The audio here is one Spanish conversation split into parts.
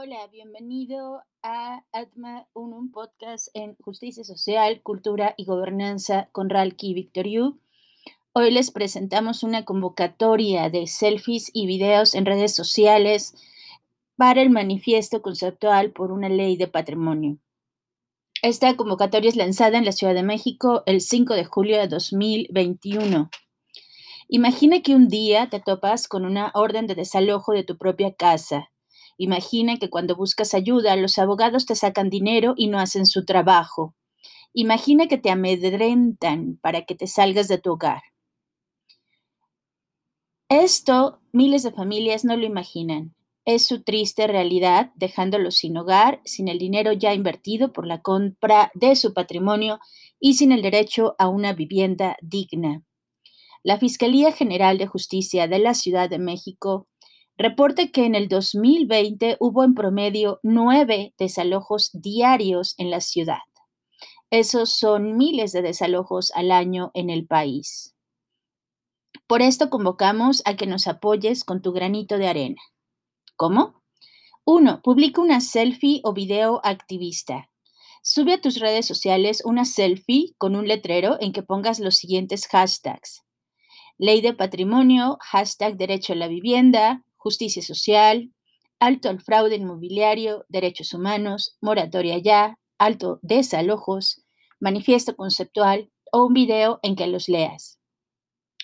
Hola, bienvenido a Atma Unum Podcast en Justicia Social, Cultura y Gobernanza con Ralki Victoriu. Hoy les presentamos una convocatoria de selfies y videos en redes sociales para el manifiesto conceptual por una ley de patrimonio. Esta convocatoria es lanzada en la Ciudad de México el 5 de julio de 2021. Imagina que un día te topas con una orden de desalojo de tu propia casa Imagina que cuando buscas ayuda, los abogados te sacan dinero y no hacen su trabajo. Imagina que te amedrentan para que te salgas de tu hogar. Esto miles de familias no lo imaginan. Es su triste realidad, dejándolos sin hogar, sin el dinero ya invertido por la compra de su patrimonio y sin el derecho a una vivienda digna. La Fiscalía General de Justicia de la Ciudad de México reporta que en el 2020 hubo en promedio nueve desalojos diarios en la ciudad. Esos son miles de desalojos al año en el país. Por esto convocamos a que nos apoyes con tu granito de arena. ¿Cómo? Uno, Publica una selfie o video activista. Sube a tus redes sociales una selfie con un letrero en que pongas los siguientes hashtags. Ley de patrimonio, hashtag derecho a la vivienda, justicia social, alto al fraude inmobiliario, derechos humanos, moratoria ya, alto desalojos, manifiesto conceptual o un video en que los leas.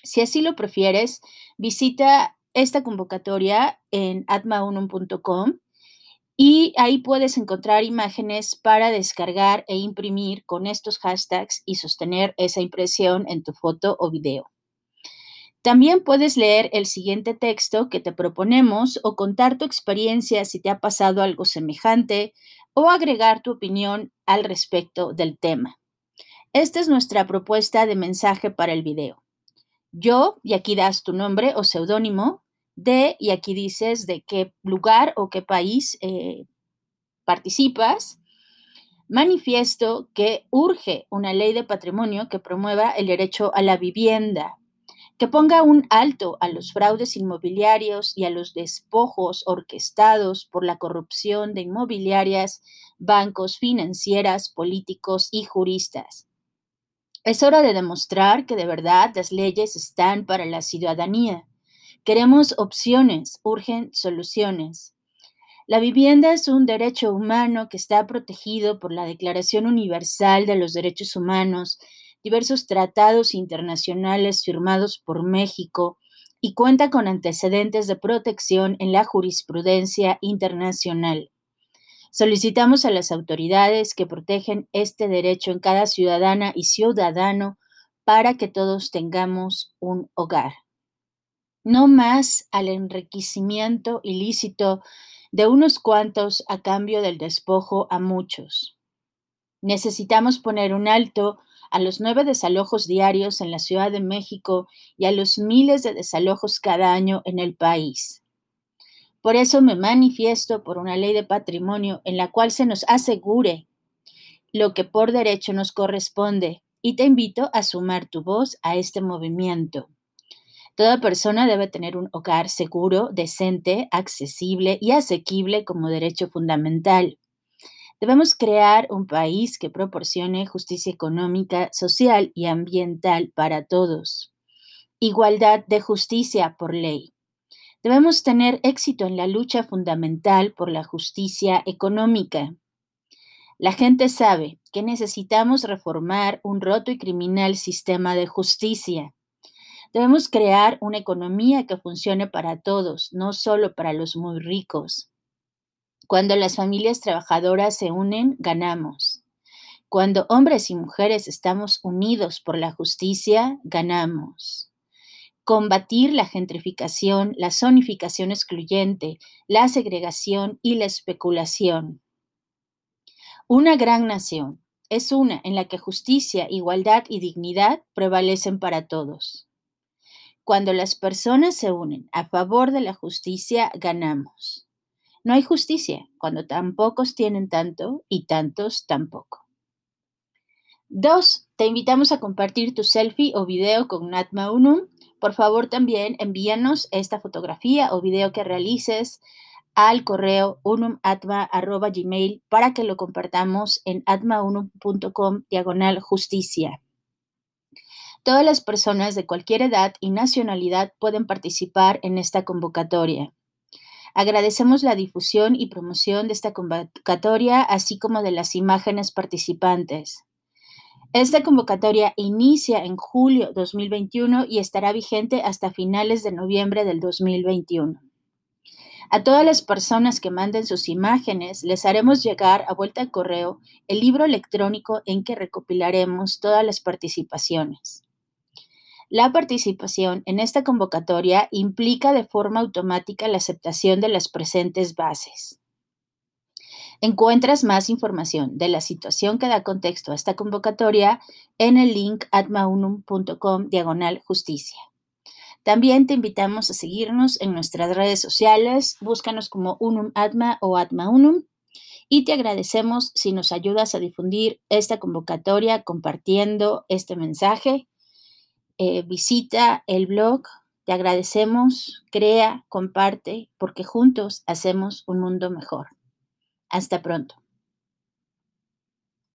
Si así lo prefieres, visita esta convocatoria en atmaunum.com y ahí puedes encontrar imágenes para descargar e imprimir con estos hashtags y sostener esa impresión en tu foto o video. También puedes leer el siguiente texto que te proponemos o contar tu experiencia si te ha pasado algo semejante o agregar tu opinión al respecto del tema. Esta es nuestra propuesta de mensaje para el video. Yo, y aquí das tu nombre o seudónimo, de, y aquí dices de qué lugar o qué país eh, participas, manifiesto que urge una ley de patrimonio que promueva el derecho a la vivienda que ponga un alto a los fraudes inmobiliarios y a los despojos orquestados por la corrupción de inmobiliarias, bancos, financieras, políticos y juristas. Es hora de demostrar que de verdad las leyes están para la ciudadanía. Queremos opciones, urgen soluciones. La vivienda es un derecho humano que está protegido por la Declaración Universal de los Derechos Humanos diversos tratados internacionales firmados por México y cuenta con antecedentes de protección en la jurisprudencia internacional. Solicitamos a las autoridades que protegen este derecho en cada ciudadana y ciudadano para que todos tengamos un hogar. No más al enriquecimiento ilícito de unos cuantos a cambio del despojo a muchos. Necesitamos poner un alto a los nueve desalojos diarios en la Ciudad de México y a los miles de desalojos cada año en el país. Por eso me manifiesto por una ley de patrimonio en la cual se nos asegure lo que por derecho nos corresponde y te invito a sumar tu voz a este movimiento. Toda persona debe tener un hogar seguro, decente, accesible y asequible como derecho fundamental. Debemos crear un país que proporcione justicia económica, social y ambiental para todos. Igualdad de justicia por ley. Debemos tener éxito en la lucha fundamental por la justicia económica. La gente sabe que necesitamos reformar un roto y criminal sistema de justicia. Debemos crear una economía que funcione para todos, no solo para los muy ricos. Cuando las familias trabajadoras se unen, ganamos. Cuando hombres y mujeres estamos unidos por la justicia, ganamos. Combatir la gentrificación, la zonificación excluyente, la segregación y la especulación. Una gran nación es una en la que justicia, igualdad y dignidad prevalecen para todos. Cuando las personas se unen a favor de la justicia, ganamos. No hay justicia cuando tan pocos tienen tanto y tantos tampoco. Dos, te invitamos a compartir tu selfie o video con Natma Unum. Por favor, también envíanos esta fotografía o video que realices al correo unumatma.gmail para que lo compartamos en atmaunum.com diagonal justicia. Todas las personas de cualquier edad y nacionalidad pueden participar en esta convocatoria. Agradecemos la difusión y promoción de esta convocatoria, así como de las imágenes participantes. Esta convocatoria inicia en julio 2021 y estará vigente hasta finales de noviembre del 2021. A todas las personas que manden sus imágenes, les haremos llegar a vuelta de correo el libro electrónico en que recopilaremos todas las participaciones. La participación en esta convocatoria implica de forma automática la aceptación de las presentes bases. Encuentras más información de la situación que da contexto a esta convocatoria en el link atmaunum.com diagonal justicia. También te invitamos a seguirnos en nuestras redes sociales, búscanos como Unum Atma o Atma Unum y te agradecemos si nos ayudas a difundir esta convocatoria compartiendo este mensaje. Eh, visita el blog, te agradecemos, crea, comparte, porque juntos hacemos un mundo mejor. Hasta pronto.